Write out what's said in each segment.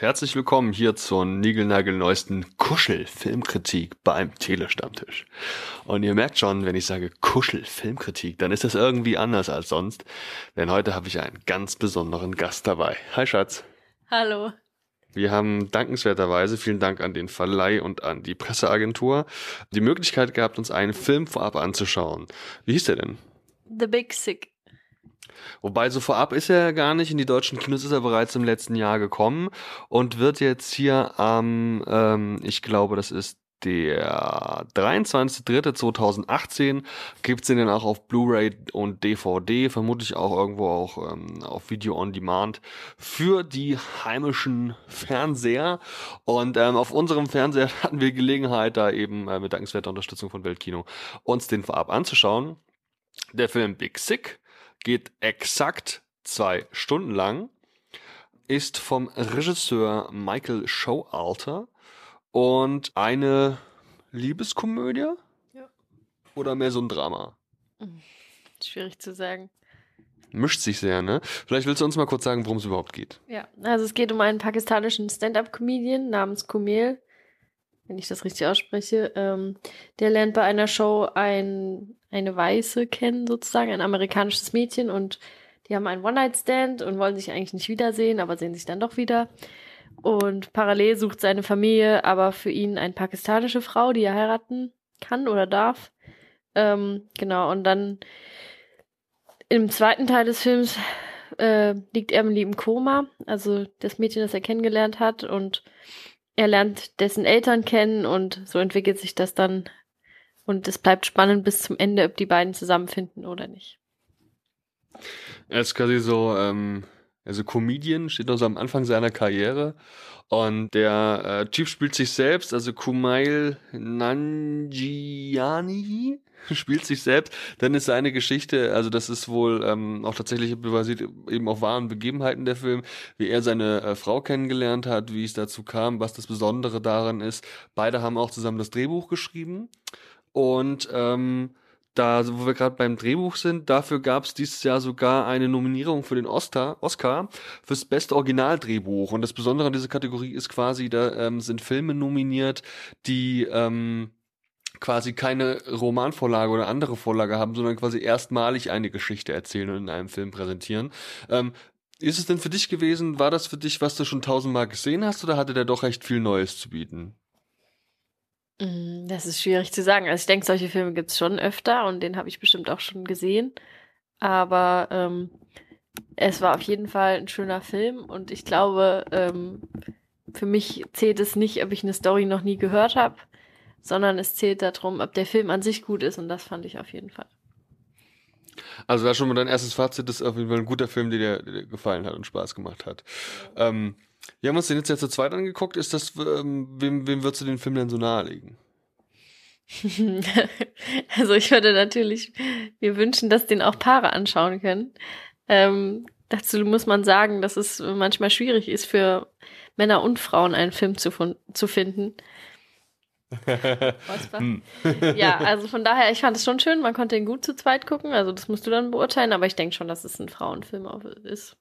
herzlich willkommen hier zur niegelnagelneuesten Kuschel-Filmkritik beim Telestammtisch. Und ihr merkt schon, wenn ich sage Kuschel-Filmkritik, dann ist das irgendwie anders als sonst, denn heute habe ich einen ganz besonderen Gast dabei. Hi Schatz. Hallo. Wir haben dankenswerterweise, vielen Dank an den Verleih und an die Presseagentur, die Möglichkeit gehabt, uns einen Film vorab anzuschauen. Wie hieß der denn? The Big Sick. Wobei so vorab ist er gar nicht. In die deutschen Kinos ist er bereits im letzten Jahr gekommen und wird jetzt hier am, ähm, ich glaube, das ist der 23.03.2018 gibt's den dann auch auf Blu-ray und DVD, vermutlich auch irgendwo auch ähm, auf Video on Demand für die heimischen Fernseher. Und ähm, auf unserem Fernseher hatten wir Gelegenheit, da eben äh, mit dankenswerter Unterstützung von Weltkino uns den vorab anzuschauen. Der Film Big Sick geht exakt zwei Stunden lang, ist vom Regisseur Michael Showalter und eine Liebeskomödie? Ja. Oder mehr so ein Drama? Schwierig zu sagen. Mischt sich sehr, ne? Vielleicht willst du uns mal kurz sagen, worum es überhaupt geht. Ja, also es geht um einen pakistanischen Stand-up-Comedian namens Kumel, wenn ich das richtig ausspreche. Ähm, der lernt bei einer Show ein eine Weiße kennen, sozusagen, ein amerikanisches Mädchen und die haben einen One-Night-Stand und wollen sich eigentlich nicht wiedersehen, aber sehen sich dann doch wieder. Und parallel sucht seine Familie aber für ihn eine pakistanische Frau, die er heiraten kann oder darf. Ähm, genau, und dann im zweiten Teil des Films äh, liegt Emily im Koma, also das Mädchen, das er kennengelernt hat, und er lernt dessen Eltern kennen und so entwickelt sich das dann und es bleibt spannend bis zum Ende, ob die beiden zusammenfinden oder nicht. Er ist quasi so, ähm, also Comedian, steht also am Anfang seiner Karriere. Und der äh, Typ spielt sich selbst, also Kumail Nanjiani spielt sich selbst. Dann ist seine Geschichte, also das ist wohl ähm, auch tatsächlich basiert eben auf wahren Begebenheiten der Film, wie er seine äh, Frau kennengelernt hat, wie es dazu kam, was das Besondere daran ist. Beide haben auch zusammen das Drehbuch geschrieben. Und ähm, da, wo wir gerade beim Drehbuch sind, dafür gab es dieses Jahr sogar eine Nominierung für den Oscar, Oscar fürs beste Originaldrehbuch. Und das Besondere an dieser Kategorie ist quasi, da ähm, sind Filme nominiert, die ähm, quasi keine Romanvorlage oder andere Vorlage haben, sondern quasi erstmalig eine Geschichte erzählen und in einem Film präsentieren. Ähm, ist es denn für dich gewesen, war das für dich, was du schon tausendmal gesehen hast, oder hatte der doch recht viel Neues zu bieten? Mm, das ist schwierig zu sagen. Also ich denke, solche Filme gibt es schon öfter und den habe ich bestimmt auch schon gesehen. Aber ähm, es war auf jeden Fall ein schöner Film und ich glaube, ähm, für mich zählt es nicht, ob ich eine Story noch nie gehört habe, sondern es zählt darum, ob der Film an sich gut ist und das fand ich auf jeden Fall. Also war schon mal dein erstes Fazit, das ist auf jeden Fall ein guter Film, der dir, gefallen hat und Spaß gemacht hat. Ähm, wir haben uns den jetzt ja zu zweit angeguckt. Ist das, ähm, wem, wem würdest du den Film denn so nahelegen? also ich würde natürlich mir wünschen, dass den auch Paare anschauen können. Ähm, dazu muss man sagen, dass es manchmal schwierig ist für Männer und Frauen einen Film zu, zu finden. hm. ja, also von daher, ich fand es schon schön, man konnte ihn gut zu zweit gucken, also das musst du dann beurteilen, aber ich denke schon, dass es ein Frauenfilm ist.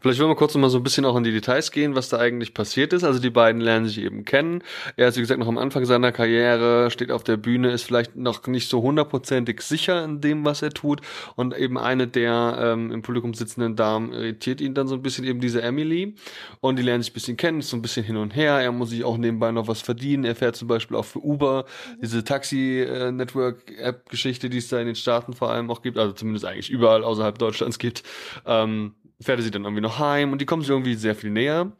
Vielleicht wollen wir kurz noch mal so ein bisschen auch in die Details gehen, was da eigentlich passiert ist. Also die beiden lernen sich eben kennen. Er ist, wie gesagt, noch am Anfang seiner Karriere, steht auf der Bühne, ist vielleicht noch nicht so hundertprozentig sicher in dem, was er tut. Und eben eine der ähm, im Publikum sitzenden Damen irritiert ihn dann so ein bisschen, eben diese Emily. Und die lernen sich ein bisschen kennen, ist so ein bisschen hin und her. Er muss sich auch nebenbei noch was verdienen. Er fährt zum Beispiel auch für Uber, diese Taxi-Network-App-Geschichte, die es da in den Staaten vor allem auch gibt, also zumindest eigentlich überall außerhalb Deutschlands gibt. Ähm, fährt er sie dann irgendwie noch heim und die kommen sich irgendwie sehr viel näher.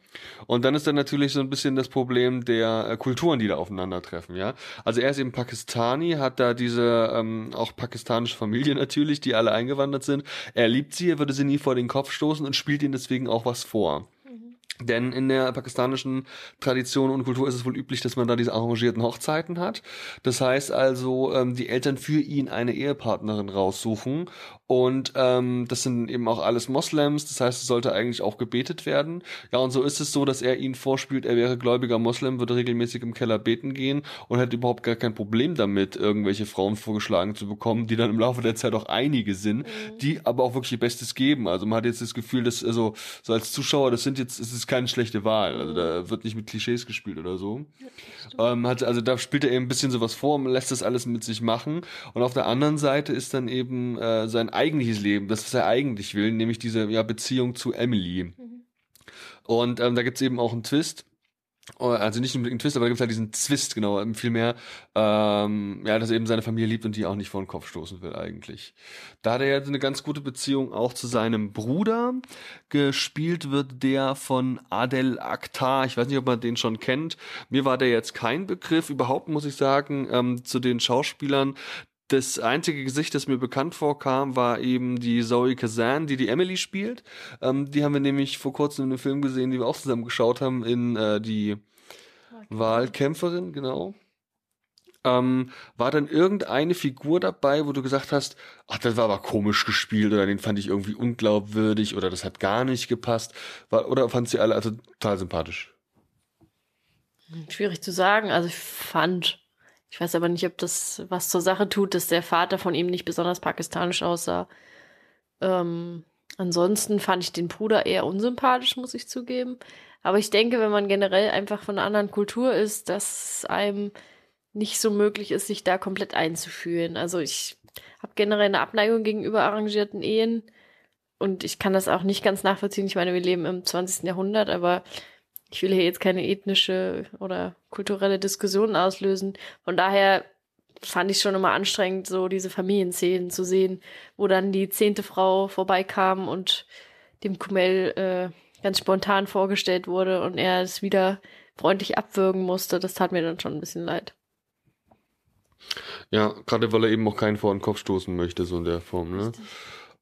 Und dann ist dann natürlich so ein bisschen das Problem der äh, Kulturen, die da aufeinandertreffen, ja. Also er ist eben Pakistani, hat da diese ähm, auch pakistanische Familie natürlich, die alle eingewandert sind. Er liebt sie, er würde sie nie vor den Kopf stoßen und spielt ihnen deswegen auch was vor. Denn in der pakistanischen Tradition und Kultur ist es wohl üblich, dass man da diese arrangierten Hochzeiten hat. Das heißt also, ähm, die Eltern für ihn eine Ehepartnerin raussuchen. Und ähm, das sind eben auch alles Moslems. Das heißt, es sollte eigentlich auch gebetet werden. Ja, und so ist es so, dass er ihnen vorspielt, er wäre gläubiger Moslem, würde regelmäßig im Keller beten gehen und hätte überhaupt gar kein Problem damit, irgendwelche Frauen vorgeschlagen zu bekommen, die dann im Laufe der Zeit auch einige sind, mhm. die aber auch wirklich ihr Bestes geben. Also man hat jetzt das Gefühl, dass also so als Zuschauer, das sind jetzt, es ist keine schlechte Wahl. Also da wird nicht mit Klischees gespielt oder so. ähm, hat, also da spielt er eben ein bisschen sowas vor und lässt das alles mit sich machen. Und auf der anderen Seite ist dann eben äh, sein eigentliches Leben, das, was er eigentlich will, nämlich diese ja, Beziehung zu Emily. Mhm. Und ähm, da gibt's eben auch einen Twist also nicht unbedingt einen Twist, aber da gibt es halt diesen Zwist, genau, viel mehr, ähm, ja, dass er eben seine Familie liebt und die auch nicht vor den Kopf stoßen will eigentlich. Da hat er jetzt eine ganz gute Beziehung auch zu seinem Bruder. Gespielt wird der von Adel Akhtar. Ich weiß nicht, ob man den schon kennt. Mir war der jetzt kein Begriff, überhaupt muss ich sagen, ähm, zu den Schauspielern. Das einzige Gesicht, das mir bekannt vorkam, war eben die Zoe Kazan, die die Emily spielt. Ähm, die haben wir nämlich vor kurzem in einem Film gesehen, die wir auch zusammen geschaut haben, in äh, die Wahlkämpferin, genau. Ähm, war dann irgendeine Figur dabei, wo du gesagt hast, ach, das war aber komisch gespielt oder den fand ich irgendwie unglaubwürdig oder das hat gar nicht gepasst? War, oder fand sie alle also total sympathisch? Schwierig zu sagen. Also ich fand ich weiß aber nicht, ob das was zur Sache tut, dass der Vater von ihm nicht besonders pakistanisch aussah. Ähm, ansonsten fand ich den Bruder eher unsympathisch, muss ich zugeben. Aber ich denke, wenn man generell einfach von einer anderen Kultur ist, dass einem nicht so möglich ist, sich da komplett einzufühlen. Also ich habe generell eine Abneigung gegenüber arrangierten Ehen und ich kann das auch nicht ganz nachvollziehen. Ich meine, wir leben im 20. Jahrhundert, aber ich will hier jetzt keine ethnische oder kulturelle Diskussion auslösen. Von daher fand ich schon immer anstrengend, so diese Familienszenen zu sehen, wo dann die zehnte Frau vorbeikam und dem Kumel äh, ganz spontan vorgestellt wurde und er es wieder freundlich abwürgen musste. Das tat mir dann schon ein bisschen leid. Ja, gerade weil er eben auch keinen vor den Kopf stoßen möchte, so in der Form. Ne?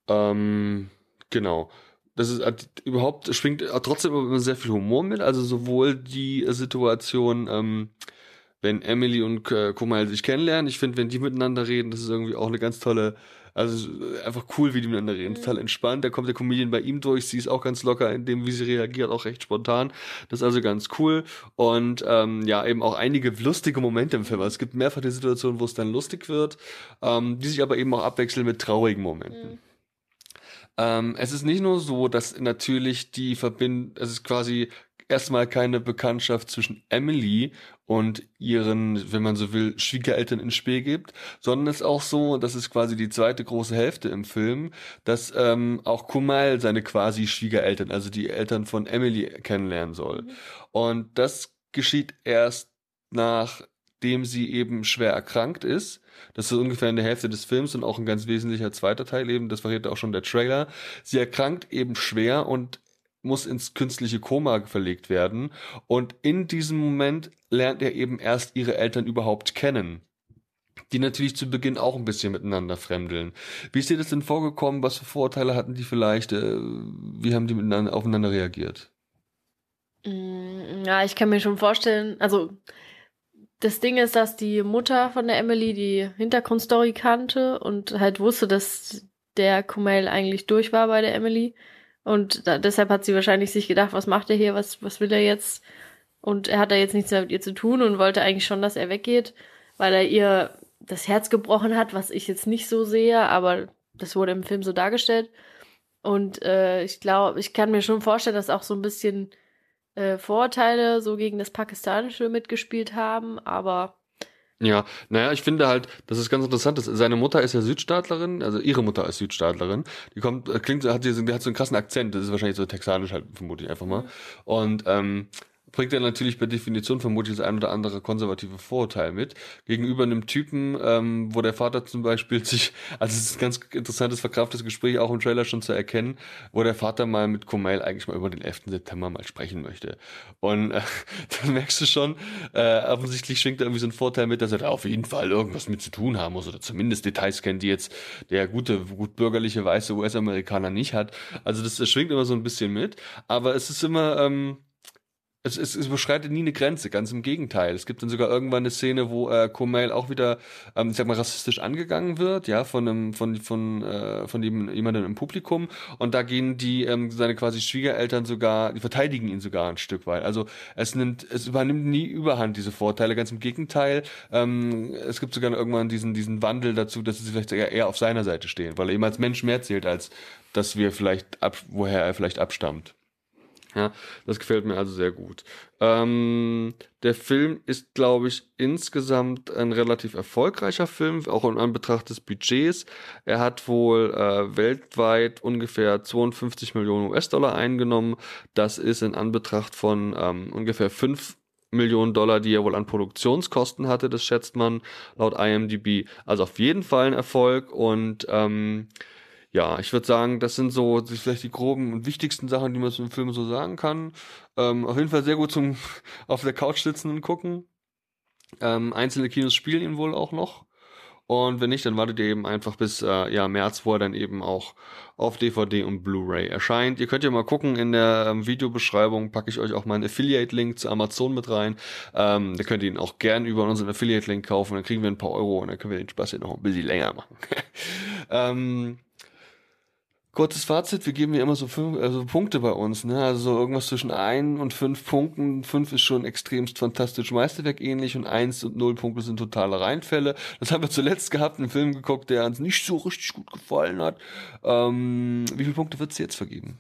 Ähm, genau das ist überhaupt schwingt trotzdem immer sehr viel Humor mit. Also sowohl die Situation, ähm, wenn Emily und äh, Kumail sich kennenlernen. Ich finde, wenn die miteinander reden, das ist irgendwie auch eine ganz tolle, also einfach cool, wie die miteinander reden. Mhm. Total entspannt. Da kommt der Comedian bei ihm durch. Sie ist auch ganz locker in dem, wie sie reagiert, auch recht spontan. Das ist also ganz cool. Und ähm, ja, eben auch einige lustige Momente im Film. Also es gibt mehrfach die Situationen, wo es dann lustig wird, ähm, die sich aber eben auch abwechseln mit traurigen Momenten. Mhm. Ähm, es ist nicht nur so, dass natürlich die Verbindung, es ist quasi erstmal keine Bekanntschaft zwischen Emily und ihren, wenn man so will, Schwiegereltern ins Spiel gibt, sondern es ist auch so, das ist quasi die zweite große Hälfte im Film, dass ähm, auch Kumail seine quasi Schwiegereltern, also die Eltern von Emily kennenlernen soll. Mhm. Und das geschieht erst nach dem sie eben schwer erkrankt ist. Das ist ungefähr in der Hälfte des Films und auch ein ganz wesentlicher zweiter Teil eben, das verrät auch schon der Trailer. Sie erkrankt eben schwer und muss ins künstliche Koma verlegt werden. Und in diesem Moment lernt er eben erst ihre Eltern überhaupt kennen. Die natürlich zu Beginn auch ein bisschen miteinander fremdeln. Wie ist dir das denn vorgekommen? Was für Vorurteile hatten die vielleicht? Äh, wie haben die miteinander aufeinander reagiert? Mm, ja, ich kann mir schon vorstellen, also das Ding ist, dass die Mutter von der Emily die Hintergrundstory kannte und halt wusste, dass der Kumail eigentlich durch war bei der Emily. Und da, deshalb hat sie wahrscheinlich sich gedacht, was macht er hier, was, was will er jetzt? Und er hat da jetzt nichts mehr mit ihr zu tun und wollte eigentlich schon, dass er weggeht, weil er ihr das Herz gebrochen hat, was ich jetzt nicht so sehe, aber das wurde im Film so dargestellt. Und äh, ich glaube, ich kann mir schon vorstellen, dass auch so ein bisschen äh, Vorteile so gegen das Pakistanische mitgespielt haben, aber ja, naja, ich finde halt, das ist ganz interessant. Dass seine Mutter ist ja Südstaatlerin, also ihre Mutter ist Südstaatlerin. Die kommt, äh, klingt, hat, die, die hat so einen krassen Akzent. Das ist wahrscheinlich so texanisch halt, vermute ich einfach mal. Mhm. Und ähm, bringt er natürlich per Definition vermutlich das ein oder andere konservative Vorurteil mit. Gegenüber einem Typen, ähm, wo der Vater zum Beispiel sich, also es ist ein ganz interessantes, verkraftes Gespräch, auch im Trailer schon zu erkennen, wo der Vater mal mit Kumail eigentlich mal über den 11. September mal sprechen möchte. Und äh, dann merkst du schon, äh, offensichtlich schwingt da irgendwie so ein Vorteil mit, dass er da auf jeden Fall irgendwas mit zu tun haben muss oder zumindest Details kennt, die jetzt der gute, gut bürgerliche weiße US-Amerikaner nicht hat. Also das, das schwingt immer so ein bisschen mit, aber es ist immer, ähm, es, es, es überschreitet nie eine Grenze, ganz im Gegenteil. Es gibt dann sogar irgendwann eine Szene, wo äh, Kumail auch wieder, ähm, ich sag mal, rassistisch angegangen wird, ja, von einem, von, von, äh, von dem, jemandem im Publikum. Und da gehen die, ähm, seine quasi Schwiegereltern sogar, die verteidigen ihn sogar ein Stück weit. Also es nimmt, es übernimmt nie Überhand, diese Vorteile, ganz im Gegenteil. Ähm, es gibt sogar irgendwann diesen, diesen Wandel dazu, dass sie vielleicht eher, eher auf seiner Seite stehen, weil er ihm als Mensch mehr zählt, als dass wir vielleicht ab, woher er vielleicht abstammt. Ja, das gefällt mir also sehr gut. Ähm, der Film ist, glaube ich, insgesamt ein relativ erfolgreicher Film, auch in Anbetracht des Budgets. Er hat wohl äh, weltweit ungefähr 52 Millionen US-Dollar eingenommen. Das ist in Anbetracht von ähm, ungefähr 5 Millionen Dollar, die er wohl an Produktionskosten hatte, das schätzt man laut IMDb. Also auf jeden Fall ein Erfolg und ähm, ja, ich würde sagen, das sind so vielleicht die groben und wichtigsten Sachen, die man zu dem Film so sagen kann. Ähm, auf jeden Fall sehr gut zum auf der Couch sitzen und gucken. Ähm, einzelne Kinos spielen ihn wohl auch noch. Und wenn nicht, dann wartet ihr eben einfach bis äh, ja, März, wo er dann eben auch auf DVD und Blu-ray erscheint. Ihr könnt ja mal gucken, in der ähm, Videobeschreibung packe ich euch auch mal einen Affiliate-Link zu Amazon mit rein. Ähm, da könnt ihr ihn auch gern über unseren Affiliate-Link kaufen, dann kriegen wir ein paar Euro und dann können wir den Spaß hier noch ein bisschen länger machen. ähm, Kurzes Fazit, wir geben ja immer so fünf, also Punkte bei uns, ne? Also so irgendwas zwischen ein und fünf Punkten. Fünf ist schon extremst fantastisch Meisterwerk ähnlich und eins und null Punkte sind totale Reinfälle. Das haben wir zuletzt gehabt, einen Film geguckt, der uns nicht so richtig gut gefallen hat. Ähm, wie viele Punkte wird es jetzt vergeben?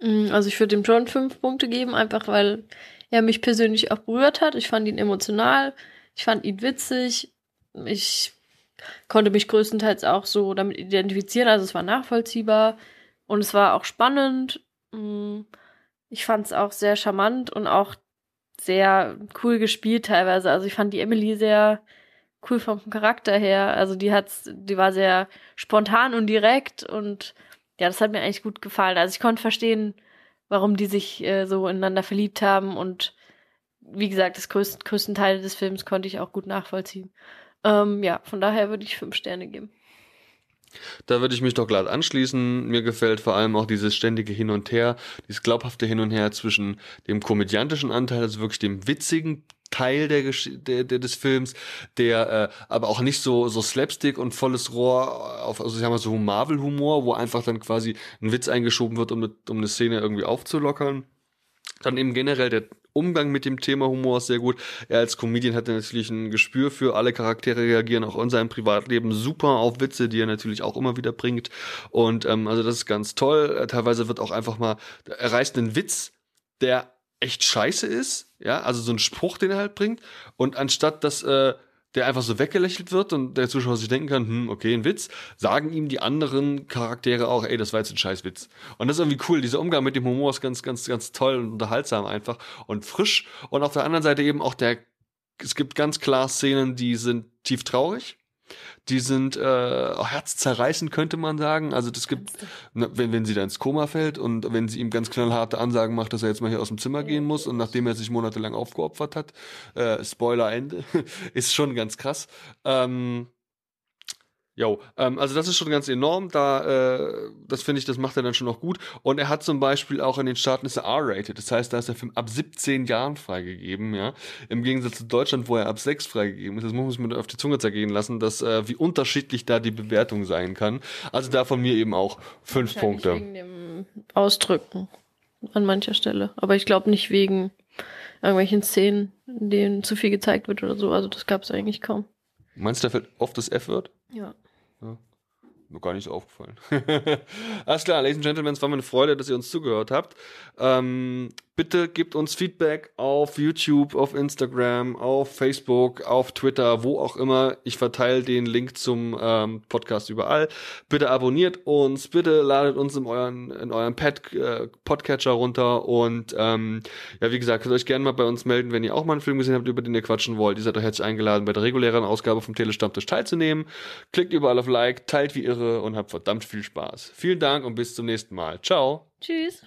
Mm, also ich würde dem John fünf Punkte geben, einfach weil er mich persönlich auch berührt hat. Ich fand ihn emotional, ich fand ihn witzig, ich konnte mich größtenteils auch so damit identifizieren. Also es war nachvollziehbar und es war auch spannend. Mm, ich fand es auch sehr charmant und auch sehr cool gespielt teilweise. Also ich fand die Emily sehr cool vom Charakter her. Also die hat's, die war sehr spontan und direkt und ja, das hat mir eigentlich gut gefallen. Also ich konnte verstehen, warum die sich äh, so ineinander verliebt haben und wie gesagt, das größten, größten Teil des Films konnte ich auch gut nachvollziehen. Ähm, ja, von daher würde ich fünf Sterne geben. Da würde ich mich doch glatt anschließen. Mir gefällt vor allem auch dieses ständige Hin und Her, dieses glaubhafte Hin und Her zwischen dem komödiantischen Anteil, also wirklich dem witzigen Teil der, der, der des Films, der äh, aber auch nicht so so Slapstick und volles Rohr auf also sagen wir so Marvel Humor, wo einfach dann quasi ein Witz eingeschoben wird, um, um eine Szene irgendwie aufzulockern. Dann eben generell der Umgang mit dem Thema Humor sehr gut. Er als Comedian hat natürlich ein Gespür für alle Charaktere reagieren, auch in seinem Privatleben super auf Witze, die er natürlich auch immer wieder bringt. Und ähm, also das ist ganz toll. Teilweise wird auch einfach mal, er reißt einen Witz, der echt scheiße ist, ja, also so ein Spruch, den er halt bringt. Und anstatt dass äh, der einfach so weggelächelt wird und der Zuschauer sich denken kann, hm, okay, ein Witz, sagen ihm die anderen Charaktere auch, ey, das war jetzt ein scheiß Witz. Und das ist irgendwie cool. Dieser Umgang mit dem Humor ist ganz, ganz, ganz toll und unterhaltsam einfach und frisch. Und auf der anderen Seite eben auch der, es gibt ganz klar Szenen, die sind tief traurig die sind äh, herzzerreißend, könnte man sagen. Also das gibt, na, wenn, wenn sie da ins Koma fällt und wenn sie ihm ganz knallharte Ansagen macht, dass er jetzt mal hier aus dem Zimmer gehen muss und nachdem er sich monatelang aufgeopfert hat, äh, Spoiler Ende, ist schon ganz krass. Ähm, Jo, ähm, also das ist schon ganz enorm. Da, äh, das finde ich, das macht er dann schon noch gut. Und er hat zum Beispiel auch in den Staaten ist er R-rated. Das heißt, da ist der Film ab 17 Jahren freigegeben, ja. Im Gegensatz zu Deutschland, wo er ab 6 freigegeben ist. Das muss man mir auf die Zunge zergehen lassen, dass äh, wie unterschiedlich da die Bewertung sein kann. Also da von mir eben auch fünf Punkte. Wegen dem Ausdrücken an mancher Stelle. Aber ich glaube nicht wegen irgendwelchen Szenen, denen zu viel gezeigt wird oder so. Also das gab es eigentlich kaum. Meinst du, da fällt oft das F-Wort? Ja. Ja. Mir gar nicht aufgefallen. Alles klar, Ladies and Gentlemen, es war mir eine Freude, dass ihr uns zugehört habt. Ähm, bitte gebt uns Feedback auf YouTube, auf Instagram, auf Facebook, auf Twitter, wo auch immer. Ich verteile den Link zum ähm, Podcast überall. Bitte abonniert uns, bitte ladet uns in euren, in euren Pad, äh, Podcatcher runter und ähm, ja, wie gesagt, könnt euch gerne mal bei uns melden, wenn ihr auch mal einen Film gesehen habt, über den ihr quatschen wollt. Ihr seid euch herzlich eingeladen, bei der regulären Ausgabe vom Telestammtisch teilzunehmen. Klickt überall auf Like, teilt wie irre und habt verdammt viel Spaß. Vielen Dank und bis zum nächsten Mal. Ciao. Tschüss.